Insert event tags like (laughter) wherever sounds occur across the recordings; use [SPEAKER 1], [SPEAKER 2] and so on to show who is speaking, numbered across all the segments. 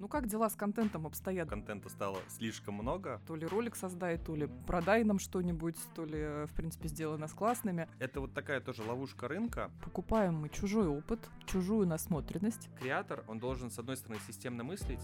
[SPEAKER 1] Ну как дела с контентом обстоят?
[SPEAKER 2] Контента стало слишком много.
[SPEAKER 1] То ли ролик создай, то ли продай нам что-нибудь, то ли, в принципе, сделай нас классными.
[SPEAKER 2] Это вот такая тоже ловушка рынка.
[SPEAKER 1] Покупаем мы чужой опыт, чужую насмотренность.
[SPEAKER 2] Креатор, он должен, с одной стороны, системно мыслить,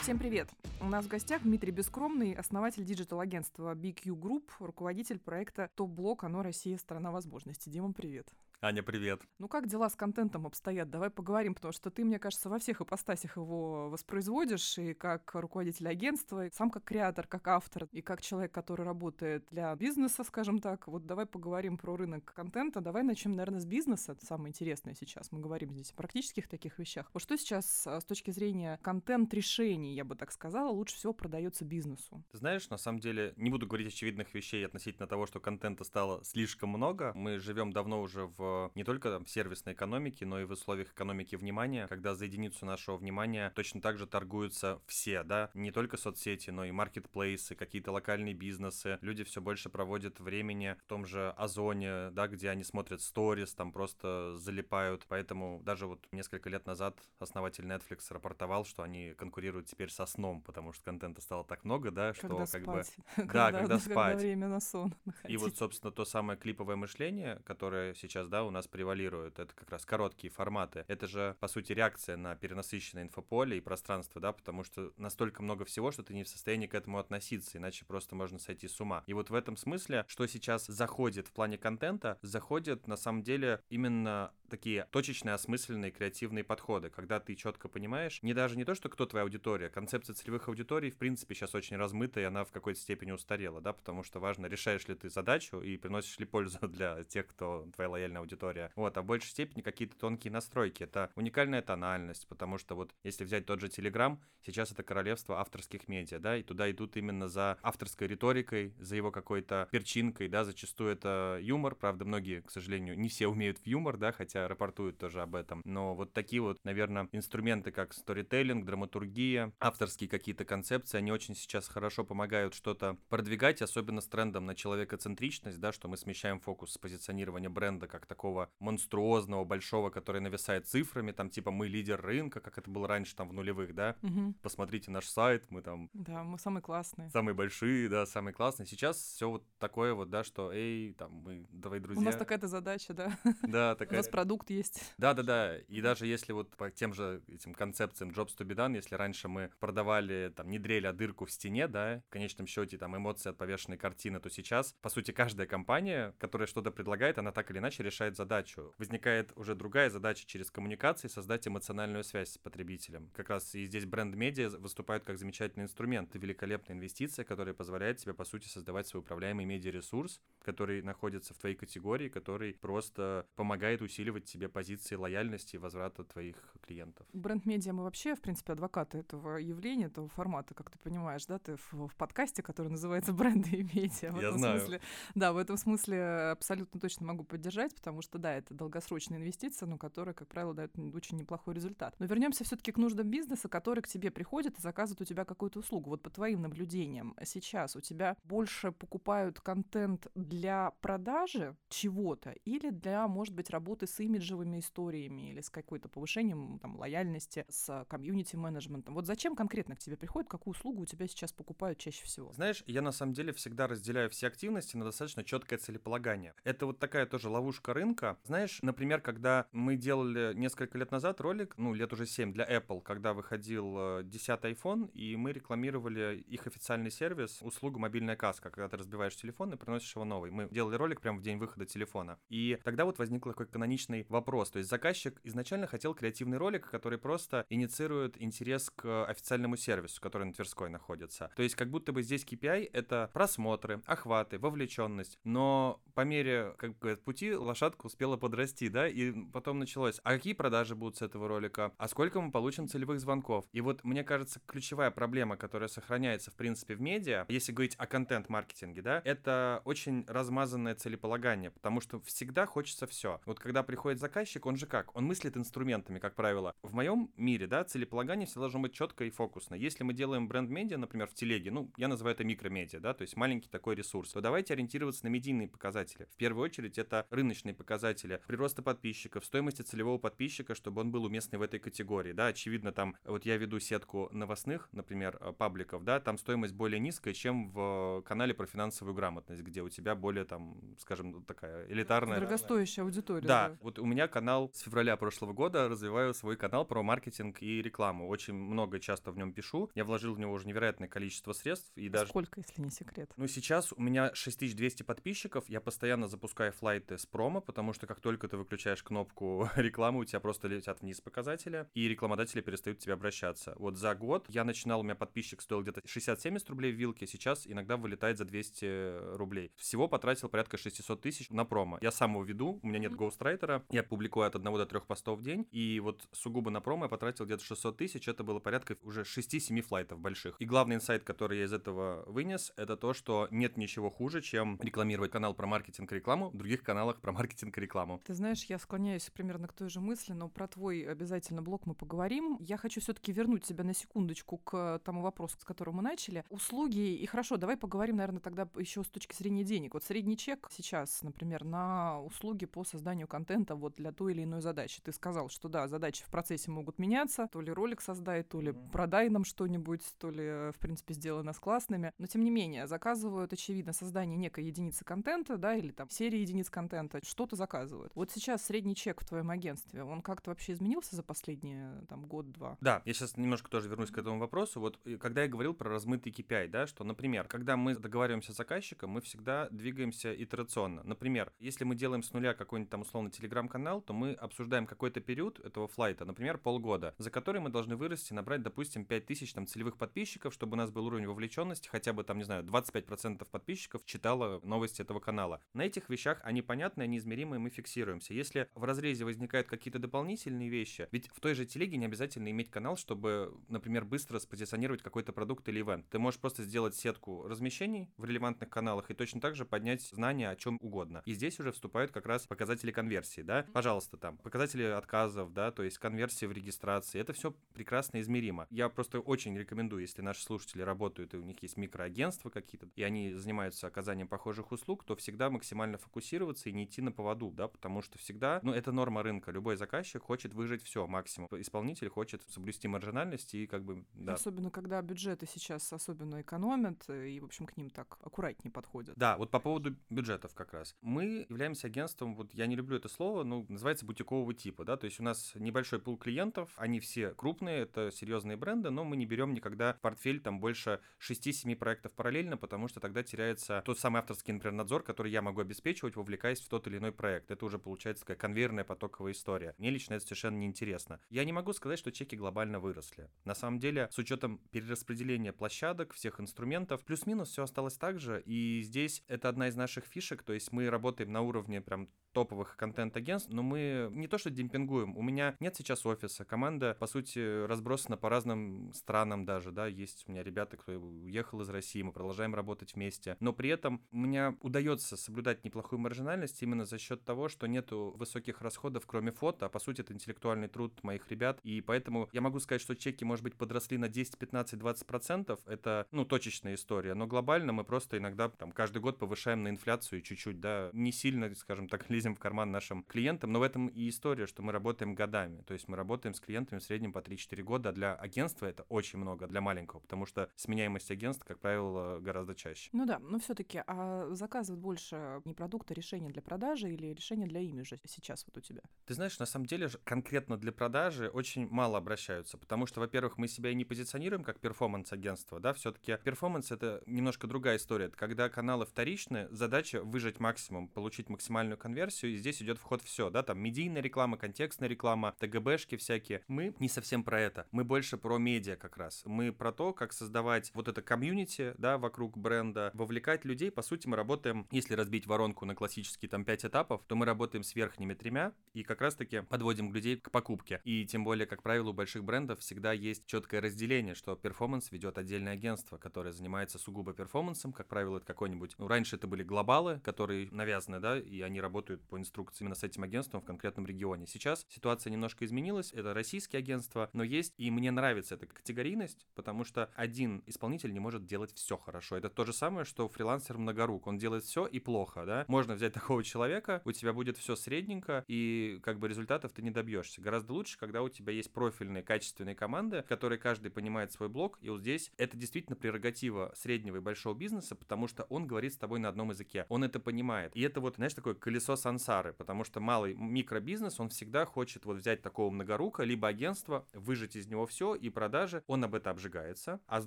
[SPEAKER 1] Всем привет! У нас в гостях Дмитрий Бескромный, основатель digital-агентства BQ Group, руководитель проекта Топ-блог «АНО Россия. Страна возможностей». Дима, привет!
[SPEAKER 2] Аня, привет.
[SPEAKER 1] Ну как дела с контентом обстоят? Давай поговорим, потому что ты, мне кажется, во всех ипостасях его воспроизводишь, и как руководитель агентства, и сам как креатор, как автор, и как человек, который работает для бизнеса, скажем так. Вот давай поговорим про рынок контента. Давай начнем, наверное, с бизнеса. Это самое интересное сейчас. Мы говорим здесь о практических таких вещах. Вот что сейчас а, с точки зрения контент-решений, я бы так сказала, лучше всего продается бизнесу?
[SPEAKER 2] Ты знаешь, на самом деле, не буду говорить очевидных вещей относительно того, что контента стало слишком много. Мы живем давно уже в не только там, сервисной экономике, но и в условиях экономики внимания, когда за единицу нашего внимания точно так же торгуются все, да, не только соцсети, но и маркетплейсы, какие-то локальные бизнесы. Люди все больше проводят времени в том же Озоне, да, где они смотрят сторис, там просто залипают. Поэтому даже вот несколько лет назад основатель Netflix рапортовал, что они конкурируют теперь со сном, потому что контента стало так много, да, что
[SPEAKER 1] когда
[SPEAKER 2] как
[SPEAKER 1] спать. (laughs)
[SPEAKER 2] бы...
[SPEAKER 1] когда,
[SPEAKER 2] Да, когда спать.
[SPEAKER 1] время на сон. (laughs)
[SPEAKER 2] И вот, собственно, то самое клиповое мышление, которое сейчас, да, у нас превалирует, это как раз короткие форматы. Это же, по сути, реакция на перенасыщенное инфополе и пространство, да, потому что настолько много всего, что ты не в состоянии к этому относиться, иначе просто можно сойти с ума. И вот в этом смысле, что сейчас заходит в плане контента, заходит на самом деле именно такие точечные, осмысленные, креативные подходы, когда ты четко понимаешь, не даже не то, что кто твоя аудитория, концепция целевых аудиторий, в принципе, сейчас очень размыта, и она в какой-то степени устарела, да, потому что важно, решаешь ли ты задачу и приносишь ли пользу (laughs) для тех, кто твоя лояльная аудитория. Вот, а в большей степени какие-то тонкие настройки. Это уникальная тональность, потому что вот если взять тот же Telegram, сейчас это королевство авторских медиа, да, и туда идут именно за авторской риторикой, за его какой-то перчинкой, да, зачастую это юмор, правда, многие, к сожалению, не все умеют в юмор, да, хотя рапортуют тоже об этом, но вот такие вот, наверное, инструменты, как сторителлинг, драматургия, авторские какие-то концепции, они очень сейчас хорошо помогают что-то продвигать, особенно с трендом на человекоцентричность, да, что мы смещаем фокус с позиционирования бренда как такого монструозного, большого, который нависает цифрами, там типа мы лидер рынка, как это было раньше там в нулевых, да,
[SPEAKER 1] Мгм.
[SPEAKER 2] посмотрите наш сайт, мы там
[SPEAKER 1] Да, мы самые классные.
[SPEAKER 2] самые большие, да, самые классные. Сейчас все вот такое вот, да, что, эй, там, мы, давай, друзья.
[SPEAKER 1] У нас такая-то задача, да.
[SPEAKER 2] Да, (laughs)
[SPEAKER 1] У
[SPEAKER 2] такая.
[SPEAKER 1] нас продукт есть.
[SPEAKER 2] Да, да, да. И даже если вот по тем же этим концепциям Jobs to be done, если раньше мы продавали там не дрель, а дырку в стене, да, в конечном счете там эмоции от повешенной картины, то сейчас, по сути, каждая компания, которая что-то предлагает, она так или иначе решает задачу. Возникает уже другая задача через коммуникации создать эмоциональную связь с потребителем. Как раз и здесь бренд-медиа выступают как замечательный инструмент. Это великолепная инвестиция, которая позволяет тебе, по сути, создавать свой управляемый медиаресурс, который находится в твоей категории, который просто помогает усиливать тебе позиции лояльности и возврата твоих клиентов.
[SPEAKER 1] Бренд-медиа мы вообще, в принципе, адвокаты этого явления, этого формата, как ты понимаешь, да, ты в, в подкасте, который называется (laughs) «Бренды и медиа». В
[SPEAKER 2] Я
[SPEAKER 1] этом
[SPEAKER 2] знаю.
[SPEAKER 1] Смысле, да, в этом смысле абсолютно точно могу поддержать, потому что, да, это долгосрочная инвестиция, но которая, как правило, дает очень неплохой результат. Но вернемся все таки к нуждам бизнеса, который к тебе приходит и заказывает у тебя какую-то услугу. Вот по твоим наблюдениям, сейчас у тебя больше покупают контент для продажи чего-то или для, может быть, работы с имиджевыми историями или с какой-то повышением там, лояльности, с комьюнити-менеджментом. Вот зачем конкретно к тебе приходит, какую услугу у тебя сейчас покупают чаще всего?
[SPEAKER 2] Знаешь, я на самом деле всегда разделяю все активности на достаточно четкое целеполагание. Это вот такая тоже ловушка рынка. Знаешь, например, когда мы делали несколько лет назад ролик, ну, лет уже 7 для Apple, когда выходил э, 10 iPhone, и мы рекламировали их официальный сервис, услугу мобильная каска, когда ты разбиваешь телефон и приносишь его новый. Мы делали ролик прямо в день выхода телефона. И тогда вот возник такой каноничный вопрос. То есть заказчик изначально хотел креативный ролик, который просто инициирует интерес к официальному сервису, который на Тверской находится. То есть как будто бы здесь KPI — это просмотры, охваты, вовлеченность. Но по мере как бы, пути лошадка успела подрасти, да, и потом началось, а какие продажи будут с этого ролика, а сколько мы получим целевых звонков. И вот, мне кажется, ключевая проблема, которая сохраняется, в принципе, в медиа, если говорить о контент-маркетинге, да, это очень размазанное целеполагание, потому что всегда хочется все. Вот когда приходит заказчик, он же как? Он мыслит инструментами, как правило. В моем мире, да, целеполагание всегда должно быть четко и фокусно. Если мы делаем бренд-медиа, например, в телеге, ну, я называю это микромедиа, да, то есть маленький такой ресурс, то давайте ориентироваться на медийные показатели. В первую очередь это рыночные показатели прироста подписчиков, стоимости целевого подписчика, чтобы он был уместный в этой категории, да, очевидно, там, вот я веду сетку новостных, например, э, пабликов, да, там стоимость более низкая, чем в канале про финансовую грамотность, где у тебя более, там, скажем, такая элитарная...
[SPEAKER 1] Дорогостоящая аудитория.
[SPEAKER 2] Да, да, вот у меня канал с февраля прошлого года, развиваю свой канал про маркетинг и рекламу. Очень много часто в нем пишу. Я вложил в него уже невероятное количество средств. И даже...
[SPEAKER 1] Сколько, если не секрет?
[SPEAKER 2] Ну, сейчас у меня 6200 подписчиков. Я постоянно запускаю флайты с промо, потому что как только ты выключаешь кнопку (laughs) рекламы, у тебя просто летят вниз показатели, и рекламодатели перестают к тебе обращаться. Вот за год я начинал, у меня подписчик стоил где-то 60-70 рублей в вилке, сейчас иногда вылетает за 200 рублей. Всего потратил порядка 600 тысяч на промо. Я сам его веду, у меня нет гоустрайтера, я публикую от одного до трех постов в день, и вот сугубо на промо я потратил где-то 600 тысяч, это было порядка уже 6-7 флайтов больших. И главный инсайт, который я из этого вынес, это то, что нет ничего хуже, чем рекламировать канал про маркетинг и рекламу в других каналах про маркетинг и рекламу.
[SPEAKER 1] Ты знаешь, я склоняюсь примерно к той же мысли, но про твой обязательно блог мы поговорим. Я хочу все-таки вернуть тебя на секундочку к тому вопросу, с которого мы начали. Услуги, и хорошо, давай поговорим, наверное, тогда еще с точки зрения денег. Вот средний чек сейчас, например, на услуги по созданию контента вот для той или иной задачи. Ты сказал, что да, задачи в процессе могут меняться, то ли ролик создай, то ли продай нам что-нибудь, то ли, в принципе, сделай нас классными. Но, тем не менее, заказывают, очевидно, создание некой единицы контента, да, или там серии единиц контента, что-то заказывают. Вот сейчас средний чек в твоем агентстве, он как-то вообще изменился за последние там год-два?
[SPEAKER 2] Да, я сейчас немножко тоже вернусь к этому вопросу. Вот когда я говорил про размытый KPI, да, что, например, когда мы договариваемся с заказчиком, мы всегда двигаемся итерационно. Например, если мы делаем с нуля какой-нибудь там условно телеграм-канал, то мы обсуждаем какой-то период этого флайта, например, полгода, за который мы должны вырасти, набрать, допустим, 5000 там целевых подписчиков, чтобы у нас был уровень вовлеченности, хотя бы там, не знаю, 25% подписчиков читало новости этого канала. На этих вещах они понятны, они измеримы, мы фиксируемся. Если в разрезе возникают какие-то дополнительные вещи, ведь в той же телеге не обязательно иметь канал, чтобы, например, быстро спозиционировать какой-то продукт или ивент. Ты можешь просто сделать сетку размещений в релевантных каналах и точно так же поднять знания о чем угодно. И здесь уже вступают как раз показатели конверсии, да, пожалуйста, там, показатели отказов, да, то есть конверсии в регистрации, это все прекрасно измеримо. Я просто очень рекомендую, если наши слушатели работают, и у них есть микроагентства какие-то, и они занимаются оказанием похожих услуг, то всегда максимально фокусироваться и не идти на поводу, да, потому что всегда, ну, это норма рынка, любой заказчик хочет выжить все максимум. Исполнитель хочет соблюсти маржинальность и как бы, да.
[SPEAKER 1] Особенно, когда бюджеты сейчас особенно экономят, и, в общем, к ним так аккуратнее подходят.
[SPEAKER 2] Да, вот по поводу бюджетов как раз. Мы являемся агентством, вот я не люблю это слово, но называется бутикового типа, да, то есть у нас небольшой пул клиентов, они все крупные, это серьезные бренды, но мы не берем никогда в портфель там больше 6-7 проектов параллельно, потому что тогда теряется тот самый авторский, например, надзор, который я могу обеспечивать, вовлекаясь в тот или иной проект. Это уже получается такая конвейерная потоковая история. Мне лично это совершенно неинтересно. Я не могу сказать, что чеки глобально выросли. На самом деле, с учетом перераспределения площадок, всех инструментов, плюс-минус все осталось так же, и здесь это одна из наших фишек, то есть мы работаем на уровне прям топовых контент-агентств, но мы не то что демпингуем, у меня нет сейчас офиса, команда, по сути, разбросана по разным странам даже, да, есть у меня ребята, кто уехал из России, мы продолжаем работать вместе, но при этом меня удается соблюдать неплохую маржинальность именно за счет того, что нету высоких расходов, кроме фото, а по сути это интеллектуальный труд моих ребят, и поэтому я могу сказать, что чеки, может быть, подросли на 10, 15, 20 процентов, это, ну, точечная история, но глобально мы просто иногда там каждый год повышаем на инфляцию чуть-чуть, да, не сильно, скажем так, (laughs) лезем в карман нашим клиентам, но в этом и история, что мы работаем годами, то есть мы работаем с клиентами в среднем по 3-4 года, а для агентства это очень много, для маленького, потому что сменяемость агентств, как правило, гораздо чаще.
[SPEAKER 1] Ну да, но все-таки а заказывают больше не продукта, решения для продажи или решения для имиджа сейчас вот у тебя?
[SPEAKER 2] Ты знаешь, на самом деле конкретно для продажи очень мало обращаются, потому что, во-первых, мы себя и не позиционируем как перформанс-агентство, да, все-таки перформанс это немножко другая история, это когда каналы вторичны, задача выжать максимум, получить максимальную конверсию, и здесь идет в ход все, да, там медийная реклама, контекстная реклама, ТГБшки всякие. Мы не совсем про это, мы больше про медиа как раз. Мы про то, как создавать вот это комьюнити, да, вокруг бренда, вовлекать людей. По сути, мы работаем, если разбить воронку на классические там 5 этапов, то мы работаем с верхними тремя и как раз-таки подводим людей к покупке. И тем более, как правило, у больших брендов всегда есть четкое разделение, что перформанс ведет отдельное агентство, которое занимается сугубо перформансом. Как правило, это какой-нибудь... Ну, раньше это были глобалы, которые навязаны, да, и они работают по инструкции именно с этим агентством в конкретном регионе. Сейчас ситуация немножко изменилась. Это российские агентства, но есть, и мне нравится эта категорийность, потому что один исполнитель не может делать все хорошо. Это то же самое, что фрилансер многорук. Он делает все и плохо, да. Можно взять такого человека, у тебя будет все средненько, и как бы результатов ты не добьешься. Гораздо лучше, когда у тебя есть профильные, качественные команды, которые каждый понимает свой блок, и вот здесь это действительно прерогатива среднего и большого бизнеса, потому что он говорит с тобой на одном языке. Он это понимает. И это вот, знаешь, такое колесо сансары, потому что малый микробизнес, он всегда хочет вот взять такого многорука, либо агентство, выжать из него все и продажи, он об это обжигается. А с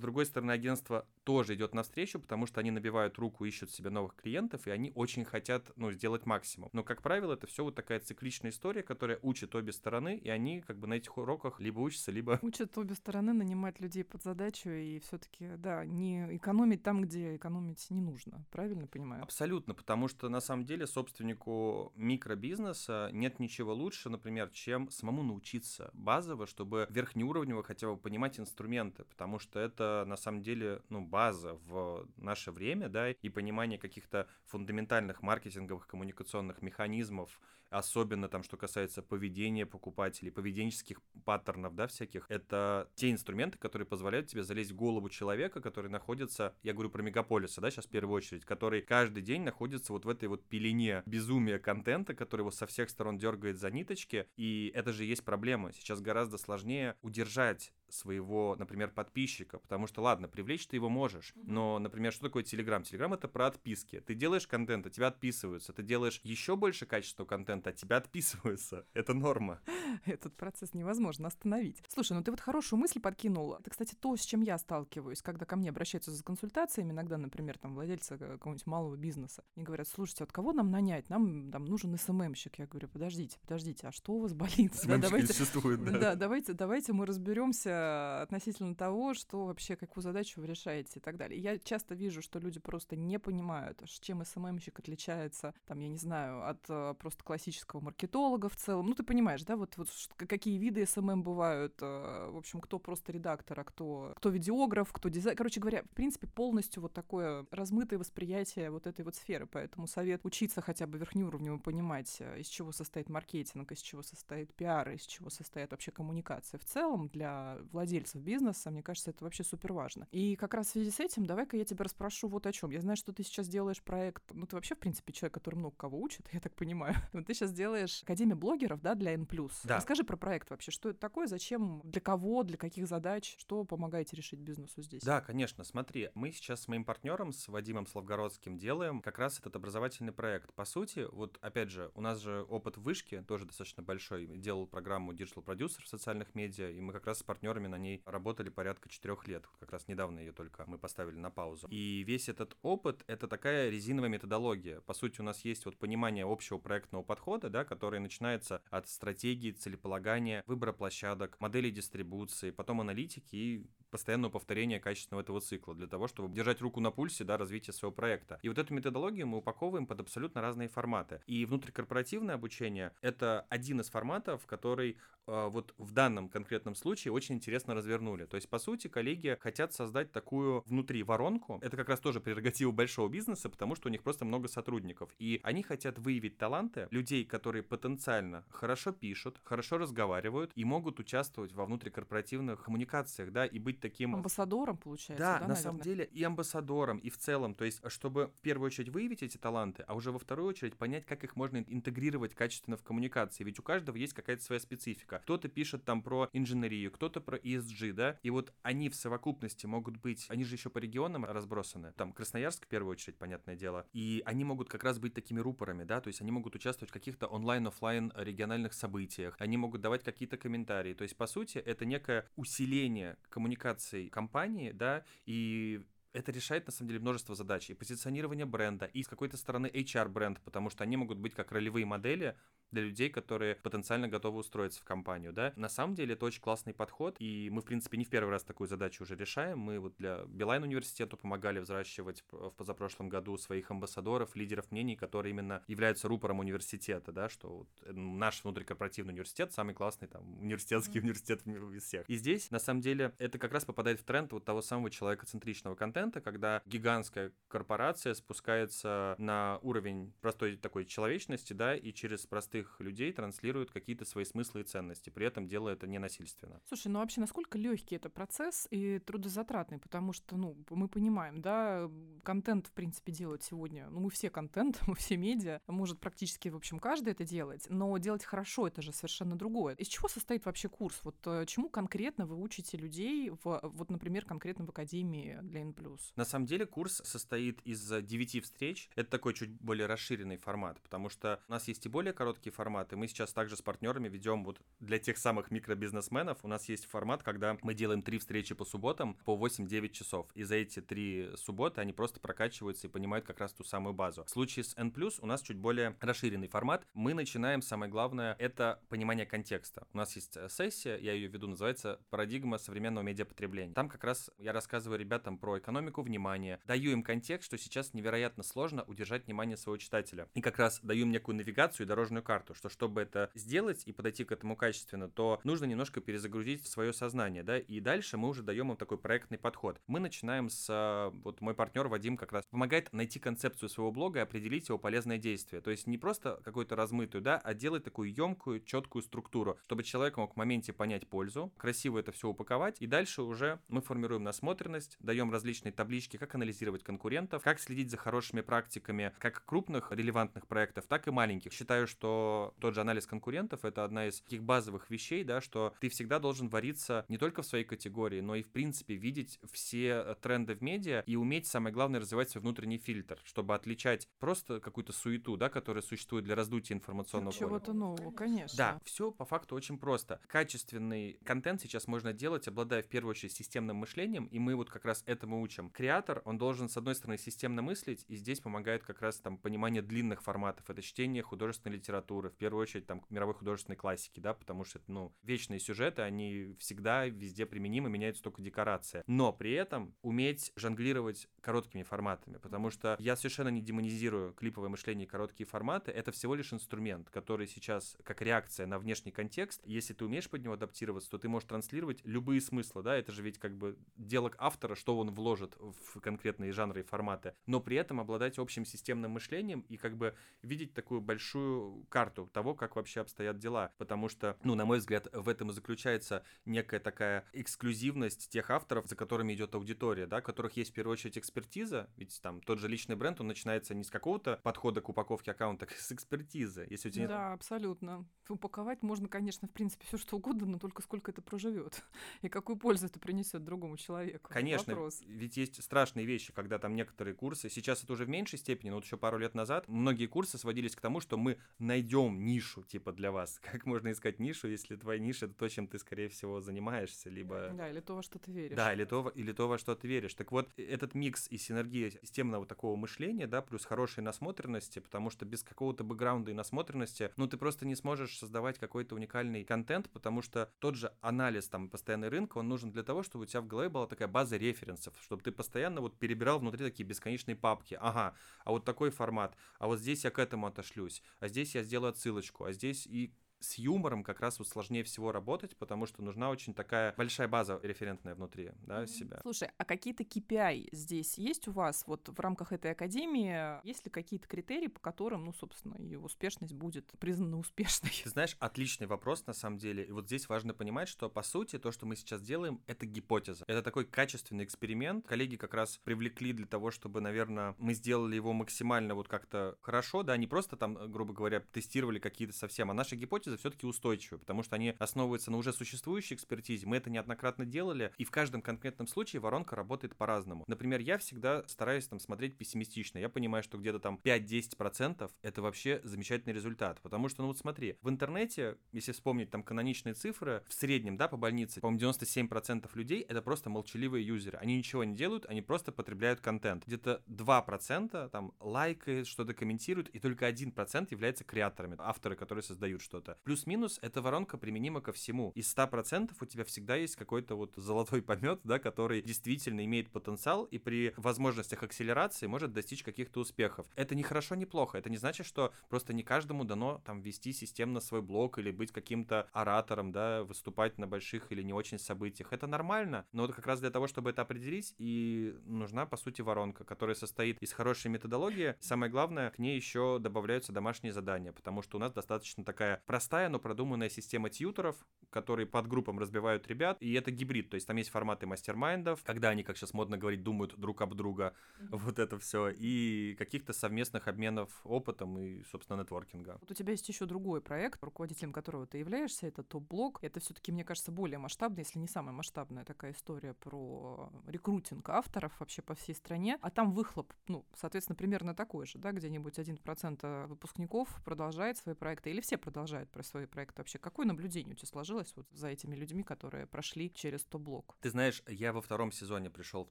[SPEAKER 2] другой стороны, агентство тоже идет навстречу, потому что они набивают руку, ищут себе новых клиентов, и они очень хотят, ну, сделать максимум. Но, как правило, это все вот такая цикличная история, которая учит обе стороны, и они как бы на этих уроках либо учатся, либо... (laughs)
[SPEAKER 1] Учат обе стороны нанимать людей под задачу и все таки да, не экономить там, где экономить не нужно. Правильно понимаю?
[SPEAKER 2] Абсолютно, потому что на самом деле собственнику микробизнеса нет ничего лучше, например, чем самому научиться базово, чтобы верхнеуровнево хотя бы понимать инструменты, потому что это на самом деле, ну, база в наше время, да, и понимание каких-то фундаментальных маркетинговых коммуникационных механизмов особенно там, что касается поведения покупателей, поведенческих паттернов, да, всяких, это те инструменты, которые позволяют тебе залезть в голову человека, который находится, я говорю про мегаполисы, да, сейчас в первую очередь, который каждый день находится вот в этой вот пелене безумия контента, который его со всех сторон дергает за ниточки, и это же есть проблема. Сейчас гораздо сложнее удержать своего, например, подписчика, потому что, ладно, привлечь ты его можешь, но, например, что такое Телеграм? Телеграм — это про отписки. Ты делаешь контент, от тебя отписываются. Ты делаешь еще больше качества контента, от тебя отписываются. (laughs) Это норма.
[SPEAKER 1] Этот процесс невозможно остановить. Слушай, ну ты вот хорошую мысль подкинула. Это, кстати, то, с чем я сталкиваюсь, когда ко мне обращаются за консультациями, иногда, например, там, владельцы какого-нибудь малого бизнеса, и говорят, слушайте, от кого нам нанять? Нам там нужен СММщик. Я говорю, подождите, подождите, а что у вас болит?
[SPEAKER 2] Да, давайте, существует, да.
[SPEAKER 1] да, давайте, давайте мы разберемся относительно того, что вообще, какую задачу вы решаете и так далее. Я часто вижу, что люди просто не понимают, чем СММщик отличается, там, я не знаю, от э, просто классического маркетолога в целом. Ну, ты понимаешь, да, вот, вот какие виды SMM бывают, э, в общем, кто просто редактор, а кто, кто видеограф, кто дизайн. Короче говоря, в принципе, полностью вот такое размытое восприятие вот этой вот сферы. Поэтому совет учиться хотя бы верхнеуровнево понимать, э, из чего состоит маркетинг, из чего состоит пиар, из чего состоит вообще коммуникация в целом для владельцев бизнеса, мне кажется, это вообще супер важно. И как раз в связи с этим, давай-ка я тебя расспрошу вот о чем. Я знаю, что ты сейчас делаешь проект, ну ты вообще, в принципе, человек, который много кого учит, (laughs) я так понимаю. Но ты сейчас делаешь Академию блогеров, да, для N+. Да. Расскажи про проект вообще, что это такое, зачем, для кого, для каких задач, что помогаете решить бизнесу здесь?
[SPEAKER 2] Да, конечно, смотри, мы сейчас с моим партнером, с Вадимом Славгородским, делаем как раз этот образовательный проект. По сути, вот опять же, у нас же опыт в вышке тоже достаточно большой. Делал программу Digital Producer в социальных медиа, и мы как раз с партнерами на ней работали порядка четырех лет. Как раз недавно ее только мы поставили на паузу. И весь этот опыт — это такая резиновая методология. По сути, у нас есть вот понимание общего проектного подхода, да, который начинается от стратегии, целеполагания, выбора площадок, моделей дистрибуции, потом аналитики и постоянного повторения качественного этого цикла для того, чтобы держать руку на пульсе да, развития своего проекта. И вот эту методологию мы упаковываем под абсолютно разные форматы. И внутрикорпоративное обучение — это один из форматов, который э, вот в данном конкретном случае очень интересно развернули. То есть, по сути, коллеги хотят создать такую внутри воронку. Это как раз тоже прерогатива большого бизнеса, потому что у них просто много сотрудников. И они хотят выявить таланты людей, которые потенциально хорошо пишут, хорошо разговаривают и могут участвовать во внутрикорпоративных коммуникациях, да, и быть таким...
[SPEAKER 1] Амбассадором, получается,
[SPEAKER 2] да,
[SPEAKER 1] да
[SPEAKER 2] на
[SPEAKER 1] наверное?
[SPEAKER 2] самом деле и амбассадором, и в целом, то есть, чтобы в первую очередь выявить эти таланты, а уже во вторую очередь понять, как их можно интегрировать качественно в коммуникации, ведь у каждого есть какая-то своя специфика. Кто-то пишет там про инженерию, кто-то про ESG, да, и вот они в совокупности могут быть, они же еще по регионам разбросаны, там Красноярск в первую очередь, понятное дело, и они могут как раз быть такими рупорами, да, то есть они могут участвовать в каких-то онлайн-офлайн региональных событиях, они могут давать какие-то комментарии, то есть, по сути, это некое усиление коммуникации компании, да, и это решает, на самом деле, множество задач. И позиционирование бренда, и с какой-то стороны HR-бренд, потому что они могут быть как ролевые модели, для людей, которые потенциально готовы устроиться в компанию, да. На самом деле это очень классный подход, и мы, в принципе, не в первый раз такую задачу уже решаем. Мы вот для Билайн университету помогали взращивать в позапрошлом году своих амбассадоров, лидеров мнений, которые именно являются рупором университета, да, что вот э, наш внутрикорпоративный университет самый классный там университетский университет из всех. И здесь, на самом деле, это как раз попадает в тренд вот того самого человекоцентричного контента, когда гигантская корпорация спускается на уровень простой такой человечности, да, и через простых людей транслируют какие-то свои смыслы и ценности, при этом делая это ненасильственно.
[SPEAKER 1] Слушай, ну вообще насколько легкий это процесс и трудозатратный, потому что, ну, мы понимаем, да, контент, в принципе, делать сегодня, ну, мы все контент, (laughs) мы все медиа, может практически, в общем, каждый это делать, но делать хорошо это же совершенно другое. Из чего состоит вообще курс? Вот э, чему конкретно вы учите людей, в, вот, например, конкретно в Академии для N+.
[SPEAKER 2] На самом деле курс состоит из девяти встреч. Это такой чуть более расширенный формат, потому что у нас есть и более короткие форматы. Мы сейчас также с партнерами ведем вот для тех самых микробизнесменов. У нас есть формат, когда мы делаем три встречи по субботам по 8-9 часов. И за эти три субботы они просто прокачиваются и понимают как раз ту самую базу. В случае с N+, у нас чуть более расширенный формат. Мы начинаем, самое главное, это понимание контекста. У нас есть э, сессия, я ее веду, называется «Парадигма современного медиапотребления». Там как раз я рассказываю ребятам про экономику внимания, даю им контекст, что сейчас невероятно сложно удержать внимание своего читателя. И как раз даю им некую навигацию и дорожную карту что чтобы это сделать и подойти к этому качественно, то нужно немножко перезагрузить свое сознание, да, и дальше мы уже даем им такой проектный подход. Мы начинаем с, вот мой партнер Вадим как раз помогает найти концепцию своего блога и определить его полезное действие. То есть не просто какую-то размытую, да, а делать такую емкую, четкую структуру, чтобы человек мог в моменте понять пользу, красиво это все упаковать, и дальше уже мы формируем насмотренность, даем различные таблички, как анализировать конкурентов, как следить за хорошими практиками, как крупных релевантных проектов, так и маленьких. Считаю, что тот же анализ конкурентов — это одна из таких базовых вещей, да, что ты всегда должен вариться не только в своей категории, но и, в принципе, видеть все э, тренды в медиа и уметь, самое главное, развивать свой внутренний фильтр, чтобы отличать просто какую-то суету, да, которая существует для раздутия информационного
[SPEAKER 1] поля. Чего-то нового, конечно.
[SPEAKER 2] Да, все по факту очень просто. Качественный контент сейчас можно делать, обладая в первую очередь системным мышлением, и мы вот как раз этому учим. Креатор, он должен, с одной стороны, системно мыслить, и здесь помогает как раз там понимание длинных форматов. Это чтение художественной литературы, в первую очередь там мировой художественной классики, да, потому что ну, вечные сюжеты, они всегда везде применимы, меняются только декорация. Но при этом уметь жонглировать короткими форматами, потому что я совершенно не демонизирую клиповое мышление и короткие форматы, это всего лишь инструмент, который сейчас как реакция на внешний контекст, если ты умеешь под него адаптироваться, то ты можешь транслировать любые смыслы, да, это же ведь как бы дело автора, что он вложит в конкретные жанры и форматы, но при этом обладать общим системным мышлением и как бы видеть такую большую карту того, как вообще обстоят дела. Потому что, ну, на мой взгляд, в этом и заключается некая такая эксклюзивность тех авторов, за которыми идет аудитория, да, которых есть в первую очередь экспертиза, ведь там тот же личный бренд, он начинается не с какого-то подхода к упаковке аккаунта, а с экспертизы. Если у тебя
[SPEAKER 1] да, нет... абсолютно. Упаковать можно, конечно, в принципе, все что угодно, но только сколько это проживет (laughs) и какую пользу это принесет другому человеку.
[SPEAKER 2] Конечно, Вопрос. ведь есть страшные вещи, когда там некоторые курсы, сейчас это уже в меньшей степени, но вот еще пару лет назад многие курсы сводились к тому, что мы найдем найдем нишу, типа, для вас. (laughs) Как можно искать нишу, если твоя ниша — это то, чем ты, скорее всего, занимаешься, либо...
[SPEAKER 1] Да, или то, во что ты веришь.
[SPEAKER 2] Да, или то, или то, во что ты веришь. Так вот, э, этот микс и синергия системного такого мышления, да, плюс хорошей насмотренности, потому что без какого-то бэкграунда и насмотренности, ну, ты просто не сможешь создавать какой-то уникальный контент, потому что тот же анализ там постоянный рынка, он нужен для того, чтобы у тебя в голове была такая база референсов, чтобы ты постоянно вот перебирал внутри такие бесконечные папки. Ага, а вот такой формат, а вот здесь я к этому отошлюсь, а здесь я сделаю отсылочку, а здесь и с юмором как раз вот сложнее всего работать, потому что нужна очень такая большая база референтная внутри да, себя.
[SPEAKER 1] Слушай, а какие-то KPI здесь есть у вас вот в рамках этой академии? Есть ли какие-то критерии, по которым, ну, собственно, и успешность будет признана успешной?
[SPEAKER 2] Ты знаешь, отличный вопрос на самом деле. И вот здесь важно понимать, что по сути то, что мы сейчас делаем, это гипотеза. Это такой качественный эксперимент. Коллеги как раз привлекли для того, чтобы, наверное, мы сделали его максимально вот как-то хорошо, да, не просто там, грубо говоря, тестировали какие-то совсем, а наша гипотеза гипотезы все-таки устойчивы, потому что они основываются на уже существующей экспертизе. Мы это неоднократно делали, и в каждом конкретном случае воронка работает по-разному. Например, я всегда стараюсь там смотреть пессимистично. Я понимаю, что где-то там 5-10% это вообще замечательный результат. Потому что, ну вот смотри, в интернете, если вспомнить там каноничные цифры, в среднем, да, по больнице, по-моему, 97% людей это просто молчаливые юзеры. Они ничего не делают, они просто потребляют контент. Где-то 2% там лайкает, что-то комментируют, и только 1% является креаторами, авторы, которые создают что-то. Плюс-минус, эта воронка применима ко всему. Из 100% у тебя всегда есть какой-то вот золотой помет, да, который действительно имеет потенциал и при возможностях акселерации может достичь каких-то успехов. Это не хорошо, не плохо. Это не значит, что просто не каждому дано там вести системно свой блог или быть каким-то оратором, да, выступать на больших или не очень событиях. Это нормально, но вот как раз для того, чтобы это определить, и нужна, по сути, воронка, которая состоит из хорошей методологии. Самое главное, к ней еще добавляются домашние задания, потому что у нас достаточно такая простая, но продуманная система тьюторов, которые под группам разбивают ребят, и это гибрид, то есть там есть форматы мастер-майндов, когда они, как сейчас модно говорить, думают друг об друга, вот это все, и каких-то совместных обменов опытом и, собственно, нетворкинга.
[SPEAKER 1] Вот у тебя есть еще другой проект, руководителем которого ты являешься, это топ-блог. Это все-таки, мне кажется, более масштабная, если не самая масштабная такая история про рекрутинг авторов вообще по всей стране. А там выхлоп, ну, соответственно, примерно такой же, да, где-нибудь 1% выпускников продолжает свои проекты, или все продолжают про свои проекты вообще. Какое наблюдение у тебя сложилось вот за этими людьми, которые прошли через топ-блог?
[SPEAKER 2] Ты знаешь, я во втором сезоне пришел в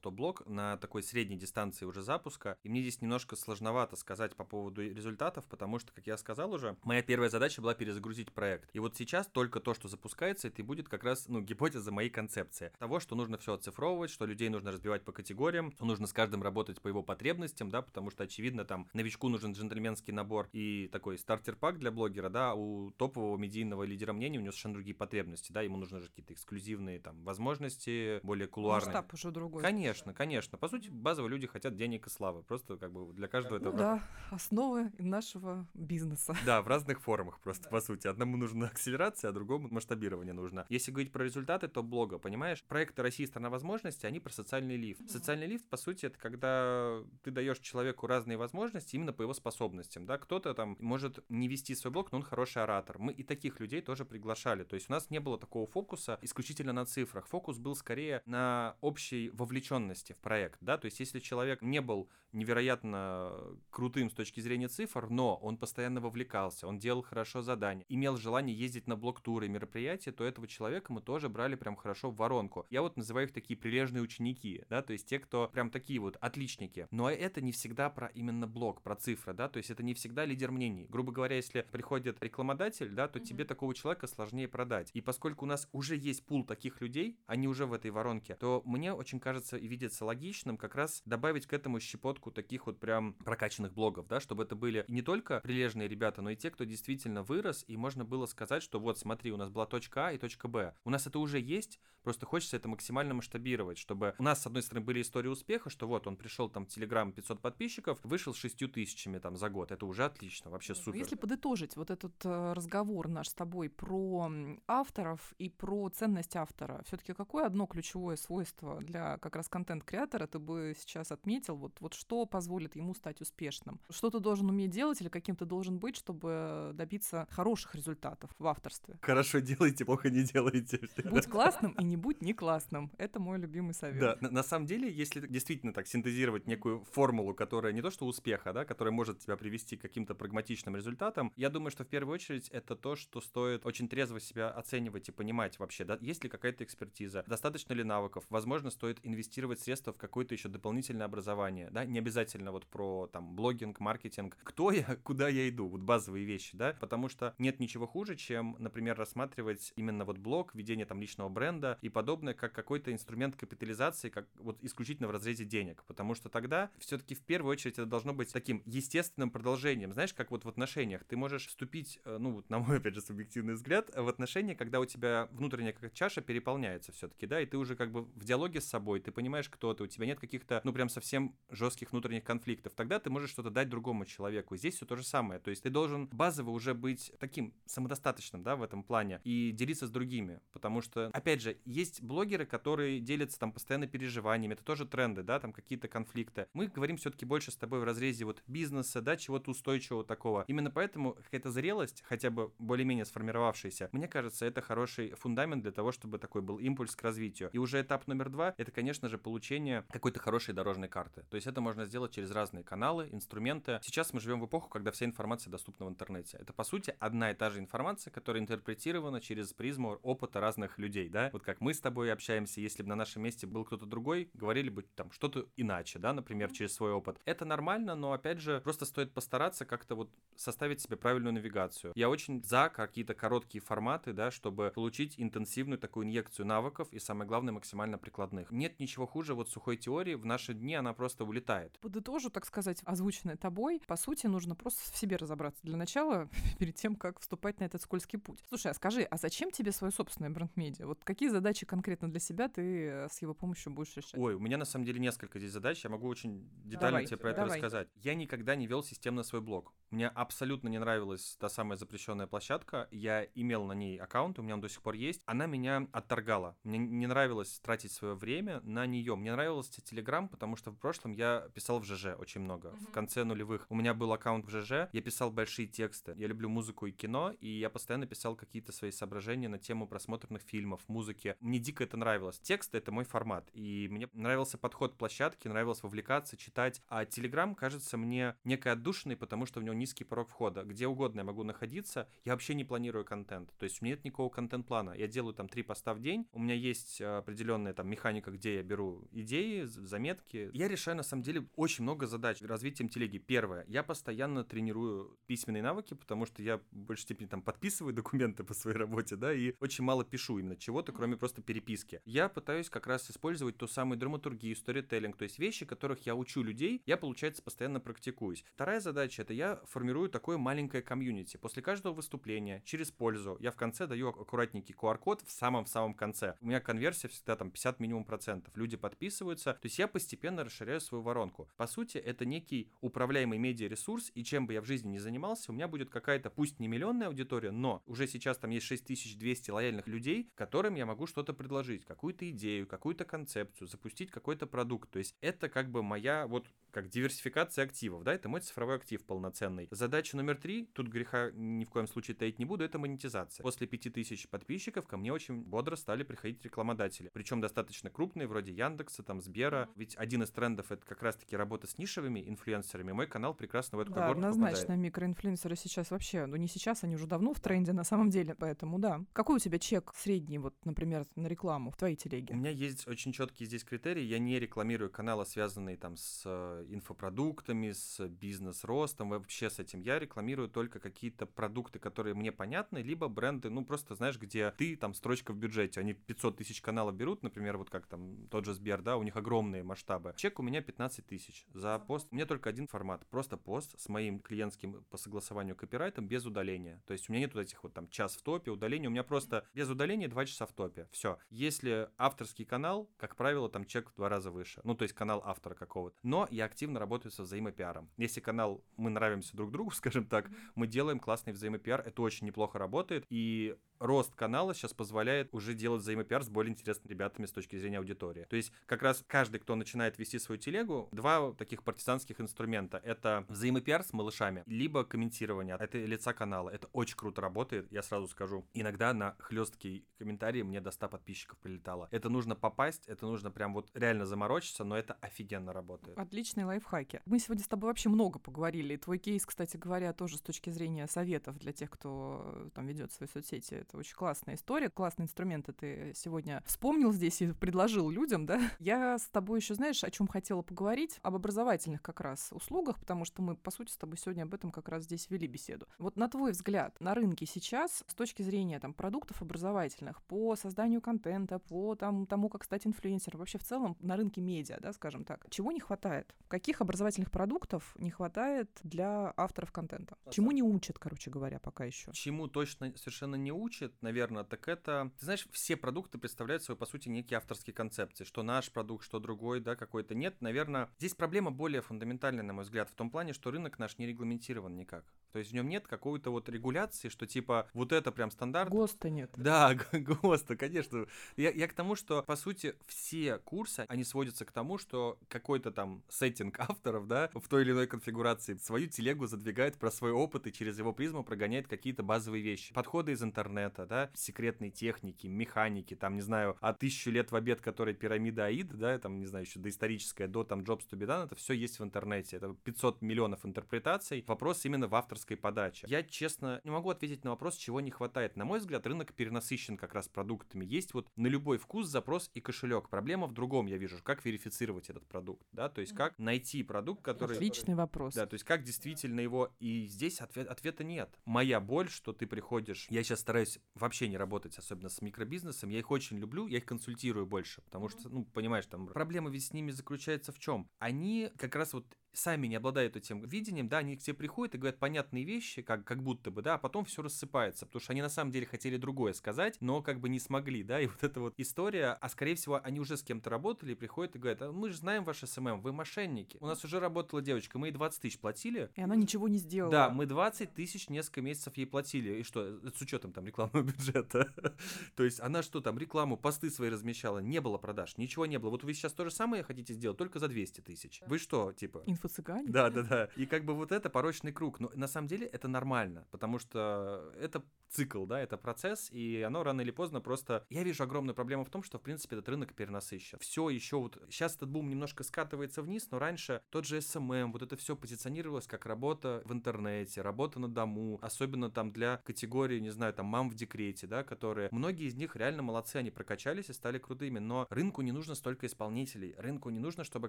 [SPEAKER 2] топ-блог на такой средней дистанции уже запуска, и мне здесь немножко сложновато сказать по поводу результатов, потому что, как я сказал уже, моя первая задача была перезагрузить проект. И вот сейчас только то, что запускается, это и будет как раз, ну, гипотеза моей концепции. Того, что нужно все оцифровывать, что людей нужно разбивать по категориям, нужно с каждым работать по его потребностям, да, потому что, очевидно, там новичку нужен джентльменский набор и такой стартер-пак для блогера, да, у топового медийного лидера мнений у него совершенно другие потребности, да, ему нужны же какие-то эксклюзивные там возможности, более кулуарные.
[SPEAKER 1] Масштаб уже другой.
[SPEAKER 2] Конечно, конечно. По сути, базово люди хотят денег и славы. Просто как бы для каждого
[SPEAKER 1] ну,
[SPEAKER 2] это...
[SPEAKER 1] Да, основа нашего бизнеса.
[SPEAKER 2] Да, в разных формах просто, по сути. Одному нужна акселерация, а другому масштабирование нужно. Если говорить про результаты топ-блога, понимаешь, проекты России страна возможностей, они про социальный лифт. Социальный лифт, по сути, это когда ты даешь человеку разные возможности именно по его способностям, да, кто-то там может не вести свой блог, но он хороший оратор. Мы и таких людей тоже приглашали. То есть у нас не было такого фокуса исключительно на цифрах. Фокус был скорее на общей вовлеченности в проект, да, то есть если человек не был невероятно крутым с точки зрения цифр, но он постоянно вовлекался, он делал хорошо задания, имел желание ездить на блок-туры, мероприятия, то этого человека мы тоже брали прям хорошо в воронку. Я вот называю их такие прилежные ученики, да, то есть те, кто прям такие вот отличники. Но это не всегда про именно блог, про цифры, да, то есть это не всегда лидер мнений. Грубо говоря, если приходит рекламодатель, да, то mm-hmm. тебе такого человека сложнее продать. И поскольку у нас уже есть пул таких людей, они уже в этой воронке, то мне очень кажется и видится логичным как раз добавить к этому щепотку таких вот прям прокачанных блогов, да, чтобы это были не только прилежные ребята, но и те, кто действительно вырос, и можно было сказать, что вот смотри, у нас была точка А и точка Б. У нас это уже есть, просто хочется это максимально масштабировать, чтобы у нас, с одной стороны, были истории успеха, что вот он пришел там Телеграм 500 подписчиков, вышел с 6 тысячами там за год. Это уже отлично, вообще супер.
[SPEAKER 1] Если подытожить вот этот э, разговор наш с тобой про авторов и про ценность автора, все-таки какое одно ключевое свойство для как раз контент-креатора ты бы сейчас отметил? Вот, вот что позволит ему стать успешным? Что ты должен уметь делать или каким ты должен быть, чтобы добиться хороших результатов в авторстве?
[SPEAKER 2] Хорошо делайте, плохо не делайте.
[SPEAKER 1] Будь классным и не будь не классным. Это мой любимый совет.
[SPEAKER 2] Да, на, на самом деле, если действительно так синтезировать некую формулу, которая не то что успеха, да, которая может тебя привести к каким-то прагматичным результатам, я думаю, что в первую очередь это то, что стоит очень трезво себя оценивать и понимать вообще, да, есть ли какая-то экспертиза, достаточно ли навыков, возможно, стоит инвестировать средства в какое-то еще дополнительное образование, да, не обязательно вот про там блогинг, маркетинг, кто я, (laughs) куда я иду, вот базовые вещи, да, потому что нет ничего хуже, чем, например, рассматривать именно вот блог, ведение там личного бренда и подобное, как какой-то инструмент капитализации, как вот исключительно в разрезе денег, потому что тогда все-таки в первую очередь это должно быть таким естественным продолжением, знаешь, как вот в отношениях, ты можешь вступить, э, ну вот на мой, (laughs) опять же, субъективный взгляд, в отношения, когда у тебя внутренняя как чаша переполняется все-таки, да, и ты уже как бы в диалоге с собой, ты понимаешь, кто ты, у тебя нет каких-то, ну прям совсем жестких внутренних конфликтов, тогда ты можешь что-то дать другому человеку. Здесь все то же самое. То есть ты должен базово уже быть таким самодостаточным, да, в этом плане и делиться с другими. Потому что, опять же, есть блогеры, которые делятся там постоянно переживаниями. Это тоже тренды, да, там какие-то конфликты. Мы говорим все-таки больше с тобой в разрезе вот бизнеса, да, чего-то устойчивого такого. Именно поэтому какая-то зрелость, хотя бы более-менее сформировавшаяся, мне кажется, это хороший фундамент для того, чтобы такой был импульс к развитию. И уже этап номер два — это, конечно же, получение какой-то хорошей дорожной карты. То есть это можно сделать через разные каналы, инструменты. Сейчас мы живем в эпоху, когда вся информация доступна в интернете. Это, по сути, одна и та же информация, которая интерпретирована через призму опыта разных людей, да? Вот как мы с тобой общаемся, если бы на нашем месте был кто-то другой, говорили бы там что-то иначе, да, например, через свой опыт. Это нормально, но, опять же, просто стоит постараться как-то вот составить себе правильную навигацию. Я очень за какие-то короткие форматы, да, чтобы получить интенсивную такую инъекцию навыков и, самое главное, максимально прикладных. Нет ничего хуже вот сухой теории, в наши дни она просто улетает.
[SPEAKER 1] Подытожу, так сказать, озвученное тобой. По сути, нужно просто в себе разобраться для начала, (laughs) перед тем, как вступать на этот скользкий путь. Слушай, а скажи, а зачем тебе свое собственное бренд-медиа? Вот какие задачи конкретно для себя ты э, с его помощью будешь решать?
[SPEAKER 2] Ой, у меня на самом деле несколько здесь задач, я могу очень детально
[SPEAKER 1] Давай,
[SPEAKER 2] тебе про это
[SPEAKER 1] давай.
[SPEAKER 2] рассказать. Я никогда не вел системно свой блог. Мне абсолютно не нравилась та самая запрещенная площадка. Я имел на ней аккаунт, у меня он до сих пор есть. Она меня отторгала. Мне не нравилось тратить свое время на нее. Мне нравился Телеграм, потому что в прошлом я писал в ЖЖ очень много. В
[SPEAKER 1] Мгм.
[SPEAKER 2] конце нулевых у меня был аккаунт в ЖЖ, я писал большие тексты. Я люблю музыку и кино, и я постоянно писал какие-то свои соображения на тему просмотренных фильмов, музыки. Мне дико это нравилось. Тексты — это мой формат, и мне нравился подход к площадке, нравилось вовлекаться, читать. А Телеграм кажется мне некой отдушиной, потому что у него низкий порог входа. Где угодно я могу находиться, я вообще не планирую контент. То есть у меня нет никакого контент-плана. Я делаю там три поста в день, у меня есть э, определенная там механика, где я беру идеи, заметки. Я решаю на самом деле очень много задач развитием телеги. Первое, я постоянно тренирую письменные навыки, потому что я в большей степени там подписываю документы по своей работе, да, и очень мало пишу именно чего-то, кроме просто переписки. Я пытаюсь как раз использовать ту самую драматургию, сторителлинг, то есть вещи, которых я учу людей, я, получается, постоянно практикуюсь. Вторая задача — это я формирую такое маленькое комьюнити. После каждого выступления, через пользу, я в конце даю ак- аккуратненький QR-код в самом-самом конце. У меня конверсия всегда там 50 минимум процентов. Люди подписываются. То есть я постепенно расширяю свою воронку. По сути, это некий управляемый медиаресурс, и чем бы я в жизни не занимался, у меня будет какая-то, пусть не миллионная аудитория, но уже сейчас там есть 6200 лояльных людей, которым я могу что-то предложить, какую-то идею, какую-то концепцию, запустить какой-то продукт. То есть это как бы моя вот как диверсификация активов, да, это мой цифровой актив полноценный. Задача номер три, тут греха ни в коем случае таить не буду, это монетизация. После 5000 подписчиков ко мне очень бодро стали приходить рекламодатели, причем достаточно крупные, вроде Яндекса, там, Сбера, ведь один из трендов это как раз-таки работа с нишевыми инфлюенсерами, мой канал прекрасно в эту
[SPEAKER 1] Да,
[SPEAKER 2] когорту
[SPEAKER 1] однозначно,
[SPEAKER 2] попадает.
[SPEAKER 1] микроинфлюенсеры сейчас вообще, ну не сейчас, они уже давно в тренде на самом деле, поэтому да. Какой у тебя чек средний, вот, например, на рекламу в твоей
[SPEAKER 2] У
[SPEAKER 1] телеге?
[SPEAKER 2] меня есть очень четкие здесь критерии. Я не рекламирую каналы, связанные там с э, инфопродуктами, с бизнес-ростом, вообще с этим. Я рекламирую только какие-то продукты, которые мне понятны, либо бренды, ну просто знаешь, где ты там строчка в бюджете. Они 500 тысяч каналов берут, например, вот как там тот же Сбер, да, у них огромные масштабы. Чек у меня 15 тысяч за пост. У меня только один формат, просто пост с моим клиентским по согласованию копирайтом без удаления. То есть у меня нет вот этих вот там час в топе, удаления. У меня просто без удаления 2 часа в топе. Все. Если авторский канал, как правило, там чек в два раза выше. Ну, то есть канал автора какого-то. Но я активно работаю со взаимопиаром. Если канал мы нравимся друг другу, (laughs) скажем так, мы делаем классный взаимопиар. Это очень неплохо работает. И рост канала сейчас позволяет уже делать взаимопиар с более интересными ребятами с точки зрения аудитории. То есть как раз каждый, кто начинает вести свою телегу, два таких партизанских инструмента. Это взаимопиар с малышами, либо комментирование. Это лица канала. Это очень круто работает, я сразу скажу. Иногда на хлесткие комментарии мне до 100 подписчиков прилетало. Это нужно попасть, это нужно прям вот реально заморочиться, но это офигенно работает.
[SPEAKER 1] Отличные лайфхаки. Мы сегодня с тобой вообще много поговорили. Твой кейс, кстати говоря, тоже с точки зрения советов для тех, кто э, там ведет свои соцсети. Это очень классная история. Классный инструмент ты сегодня вспомнил здесь и предложил людям, да? (laughs) Я с тобой еще, знаешь, о чем хотела поговорить? Об образовательных как раз услугах, потому что мы, по сути, с тобой сегодня об этом как раз здесь вели беседу. Вот на твой взгляд, на рынке сейчас, с точки зрения там продуктов образовательных, по созданию контента, по там, тому, как стать инфлюенсером, вообще в целом на рынке медиа, да, скажем так, чего не хватает? Каких образовательных продуктов не хватает для авторов контента? Чему не учат, короче говоря, пока еще?
[SPEAKER 2] Чему точно совершенно не учат, отличит, наверное, так это, ты знаешь, все продукты представляют собой, по сути, некие авторские концепции, что наш продукт, что другой, да, какой-то нет. Наверное, здесь проблема более фундаментальная, на мой взгляд, в том плане, что рынок наш не регламентирован никак. То есть в нем нет какой-то вот регуляции, что типа вот это прям стандарт.
[SPEAKER 1] ГОСТа нет.
[SPEAKER 2] Да, (laughs) ГОСТа, конечно. Я, я к тому, что по сути все курсы, они сводятся к тому, что какой-то там сеттинг авторов, да, в той или иной конфигурации свою телегу задвигает про свой опыт и через его призму прогоняет какие-то базовые вещи. Подходы из интернета, да, секретные техники, механики, там, не знаю, от тысячу лет в обед, который пирамида Аид, да, там, не знаю, еще доисторическая, до там Jobs to be done, это все есть в интернете. Это 500 миллионов интерпретаций. Вопрос именно в авторской подачи. Я, честно, не могу ответить на вопрос, чего не хватает. На мой взгляд, рынок перенасыщен как раз продуктами. Есть вот на любой вкус запрос и кошелек. Проблема в другом, я вижу, как верифицировать этот продукт, да, то есть как найти продукт, который...
[SPEAKER 1] Отличный вопрос.
[SPEAKER 2] Да, то есть как действительно его... И здесь ответ, ответа нет. Моя боль, что ты приходишь... Я сейчас стараюсь вообще не работать, особенно с микробизнесом. Я их очень люблю, я их консультирую больше, потому что, ну, понимаешь, там проблема ведь с ними заключается в чем? Они как раз вот сами не обладают этим видением, да, они к тебе приходят и говорят понятные вещи, как, как будто бы, да, а потом все рассыпается, потому что они на самом деле хотели другое сказать, но как бы не смогли, да, и (laughs) вот эта вот история, а скорее всего они уже с кем-то работали, приходят и говорят, а мы же знаем ваш SMM, вы мошенники, у нас уже работала девочка, мы ей 20 тысяч платили.
[SPEAKER 1] И она ничего не сделала.
[SPEAKER 2] Да, мы 20 тысяч несколько месяцев ей платили, и что, с учетом там рекламного (laughs) бюджета, (laughs) то есть она что там, рекламу, посты свои размещала, не было продаж, ничего не было, вот вы сейчас то же самое хотите сделать, только за 200 тысяч, вы что, типа?
[SPEAKER 1] Инфо-цыгане.
[SPEAKER 2] Да, да, да. И как бы вот это порочный круг. Но на самом деле это нормально, потому что это цикл, да, это процесс, и оно рано или поздно просто... Я вижу огромную проблему в том, что, в принципе, этот рынок перенасыщен. Все еще вот... Сейчас этот бум немножко скатывается вниз, но раньше тот же SMM, вот это все позиционировалось как работа в интернете, работа на дому, особенно там для категории, не знаю, там мам в декрете, да, которые... Многие из них реально молодцы, они прокачались и стали крутыми, но рынку не нужно столько исполнителей, рынку не нужно, чтобы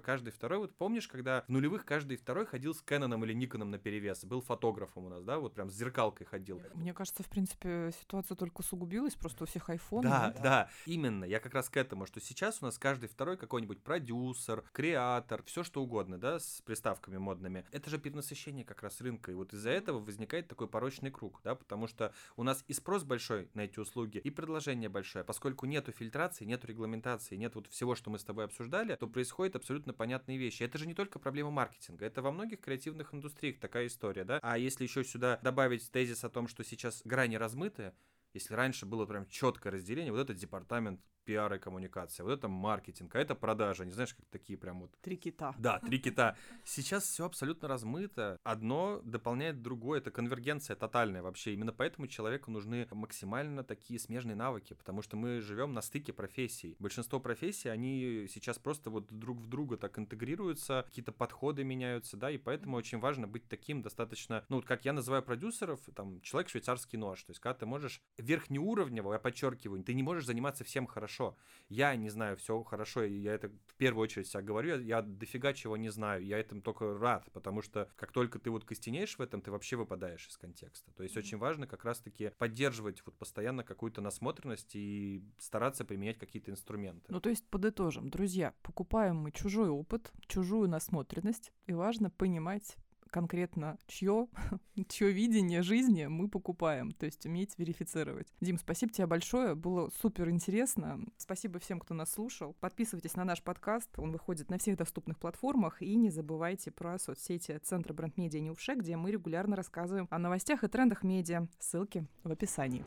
[SPEAKER 2] каждый второй... Вот помнишь, когда в нулевых каждый второй ходил с Кэноном или Никоном на перевес, был фотографом у нас, да, вот прям с зеркалкой ходил.
[SPEAKER 1] Мне кажется, в принципе, ситуация только усугубилась, просто у всех iPhone.
[SPEAKER 2] Да, да, да, именно. Я как раз к этому, что сейчас у нас каждый второй какой-нибудь продюсер, креатор, все что угодно, да, с приставками модными. Это же перенасыщение как раз рынка. И вот из-за этого возникает такой порочный круг, да, потому что у нас и спрос большой на эти услуги, и предложение большое. Поскольку нету фильтрации, нету регламентации, нет вот всего, что мы с тобой обсуждали, то происходят абсолютно понятные вещи. Это же не только проблема маркетинга, это во многих креативных индустриях такая история, да. А если еще сюда добавить тезис о том, что сейчас грани размыты, если раньше было прям четкое разделение, вот этот департамент пиар и коммуникация, вот это маркетинг, а это продажа, не знаешь, как такие прям вот...
[SPEAKER 1] Три кита.
[SPEAKER 2] Да, три (laughs) кита. Сейчас все абсолютно размыто, одно дополняет другое, это конвергенция тотальная вообще, именно поэтому человеку нужны максимально такие смежные навыки, потому что мы живем на стыке профессий. Большинство профессий, они сейчас просто вот друг в друга так интегрируются, какие-то подходы меняются, да, и поэтому очень важно быть таким достаточно, ну, вот как я называю продюсеров, там, человек швейцарский нож, то есть когда ты можешь верхнеуровнево, я подчеркиваю, ты не можешь заниматься всем хорошо, хорошо. Я не знаю все хорошо, и я это в первую очередь себя говорю, я, я дофига чего не знаю, я этим только рад, потому что как только ты вот костенеешь в этом, ты вообще выпадаешь из контекста. То есть mm-hmm. очень важно как раз-таки поддерживать вот постоянно какую-то насмотренность и стараться применять какие-то инструменты.
[SPEAKER 1] Ну, то есть подытожим, друзья, покупаем мы чужой опыт, чужую насмотренность, и важно понимать конкретно чье, (laughs) чье видение жизни мы покупаем, то есть уметь верифицировать. Дим, спасибо тебе большое, было супер интересно. Спасибо всем, кто нас слушал. Подписывайтесь на наш подкаст, он выходит на всех доступных платформах, и не забывайте про соцсети Центра бренд-медиа Ньюше, где мы регулярно рассказываем о новостях и трендах медиа. Ссылки в описании.